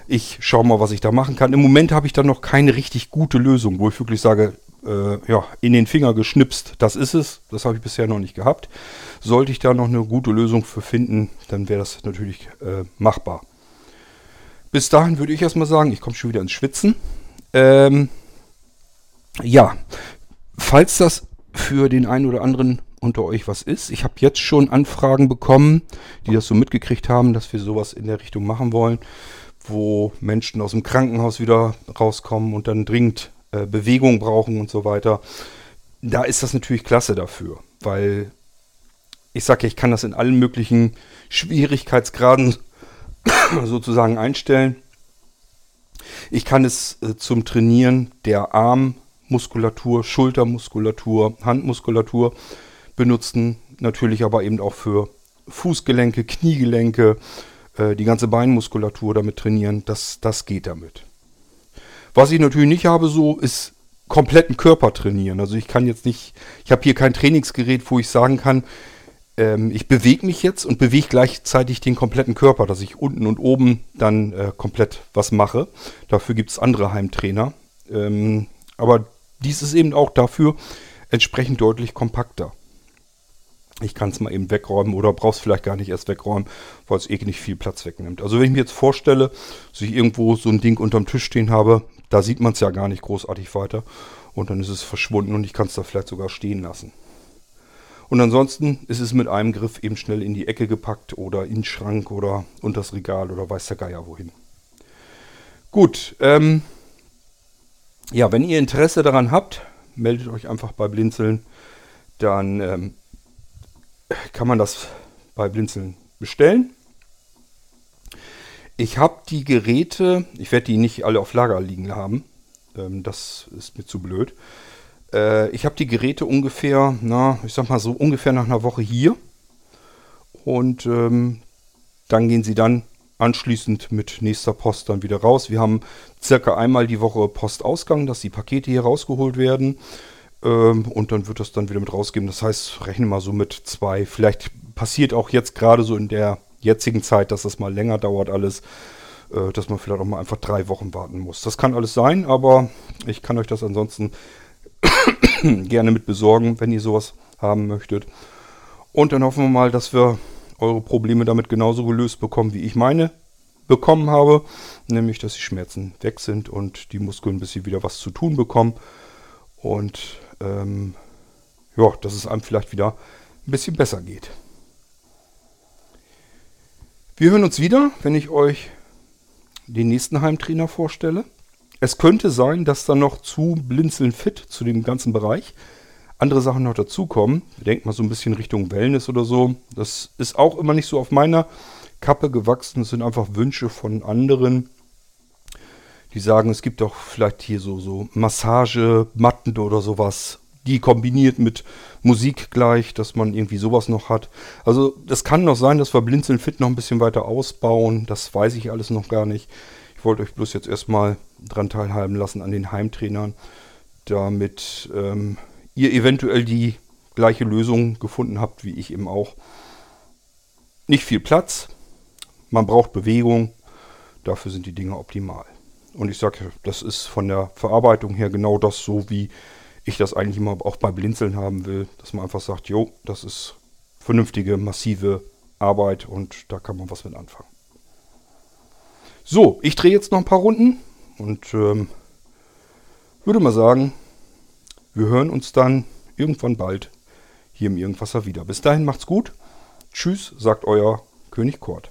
ich schaue mal, was ich da machen kann. Im Moment habe ich da noch keine richtig gute Lösung, wo ich wirklich sage, äh, ja, in den Finger geschnipst. Das ist es. Das habe ich bisher noch nicht gehabt. Sollte ich da noch eine gute Lösung für finden, dann wäre das natürlich äh, machbar. Bis dahin würde ich erstmal sagen, ich komme schon wieder ins Schwitzen. Ähm, ja, falls das für den einen oder anderen unter euch was ist, ich habe jetzt schon Anfragen bekommen, die das so mitgekriegt haben, dass wir sowas in der Richtung machen wollen, wo Menschen aus dem Krankenhaus wieder rauskommen und dann dringend äh, Bewegung brauchen und so weiter, da ist das natürlich klasse dafür, weil ich sage ich kann das in allen möglichen Schwierigkeitsgraden [coughs] sozusagen einstellen. Ich kann es äh, zum Trainieren der Armmuskulatur, Schultermuskulatur, Handmuskulatur benutzen, natürlich aber eben auch für Fußgelenke, Kniegelenke, äh, die ganze Beinmuskulatur damit trainieren. Das, das geht damit. Was ich natürlich nicht habe, so ist kompletten Körper trainieren. Also ich kann jetzt nicht, ich habe hier kein Trainingsgerät, wo ich sagen kann, ähm, ich bewege mich jetzt und bewege gleichzeitig den kompletten Körper, dass ich unten und oben dann äh, komplett was mache. Dafür gibt es andere Heimtrainer. Ähm, aber dies ist eben auch dafür entsprechend deutlich kompakter. Ich kann es mal eben wegräumen oder brauchst vielleicht gar nicht erst wegräumen, weil es eh nicht viel Platz wegnimmt. Also wenn ich mir jetzt vorstelle, dass ich irgendwo so ein Ding unterm Tisch stehen habe, da sieht man es ja gar nicht großartig weiter. Und dann ist es verschwunden und ich kann es da vielleicht sogar stehen lassen. Und ansonsten ist es mit einem Griff eben schnell in die Ecke gepackt oder in den Schrank oder unter das Regal oder weiß der Geier wohin. Gut, ähm, ja, wenn ihr Interesse daran habt, meldet euch einfach bei Blinzeln. Dann ähm, kann man das bei Blinzeln bestellen. Ich habe die Geräte, ich werde die nicht alle auf Lager liegen haben. Ähm, das ist mir zu blöd. Äh, ich habe die Geräte ungefähr, na, ich sag mal so ungefähr nach einer Woche hier. Und ähm, dann gehen sie dann anschließend mit nächster Post dann wieder raus. Wir haben circa einmal die Woche Postausgang, dass die Pakete hier rausgeholt werden. Ähm, und dann wird das dann wieder mit rausgeben. Das heißt, rechne mal so mit zwei. Vielleicht passiert auch jetzt gerade so in der jetzigen Zeit, dass das mal länger dauert alles, äh, dass man vielleicht auch mal einfach drei Wochen warten muss. Das kann alles sein, aber ich kann euch das ansonsten [coughs] gerne mit besorgen, wenn ihr sowas haben möchtet. Und dann hoffen wir mal, dass wir eure Probleme damit genauso gelöst bekommen, wie ich meine bekommen habe. Nämlich, dass die Schmerzen weg sind und die Muskeln ein bisschen wieder was zu tun bekommen. Und ähm, ja, dass es einem vielleicht wieder ein bisschen besser geht. Wir hören uns wieder, wenn ich euch den nächsten Heimtrainer vorstelle. Es könnte sein, dass da noch zu Blinzeln Fit, zu dem ganzen Bereich, andere Sachen noch dazukommen. Denkt mal so ein bisschen Richtung Wellness oder so. Das ist auch immer nicht so auf meiner Kappe gewachsen. Das sind einfach Wünsche von anderen, die sagen, es gibt doch vielleicht hier so, so Massage, Matten oder sowas. Die kombiniert mit Musik gleich, dass man irgendwie sowas noch hat. Also das kann noch sein, dass wir Blinzeln Fit noch ein bisschen weiter ausbauen. Das weiß ich alles noch gar nicht. Ich wollte euch bloß jetzt erstmal dran teilhaben lassen an den Heimtrainern, damit ähm, ihr eventuell die gleiche Lösung gefunden habt, wie ich eben auch. Nicht viel Platz, man braucht Bewegung, dafür sind die Dinge optimal. Und ich sage, das ist von der Verarbeitung her genau das so, wie ich das eigentlich immer auch bei Blinzeln haben will, dass man einfach sagt, jo, das ist vernünftige, massive Arbeit und da kann man was mit anfangen. So, ich drehe jetzt noch ein paar Runden und ähm, würde mal sagen, wir hören uns dann irgendwann bald hier im Irgendwasser wieder. Bis dahin macht's gut. Tschüss, sagt euer König Kort.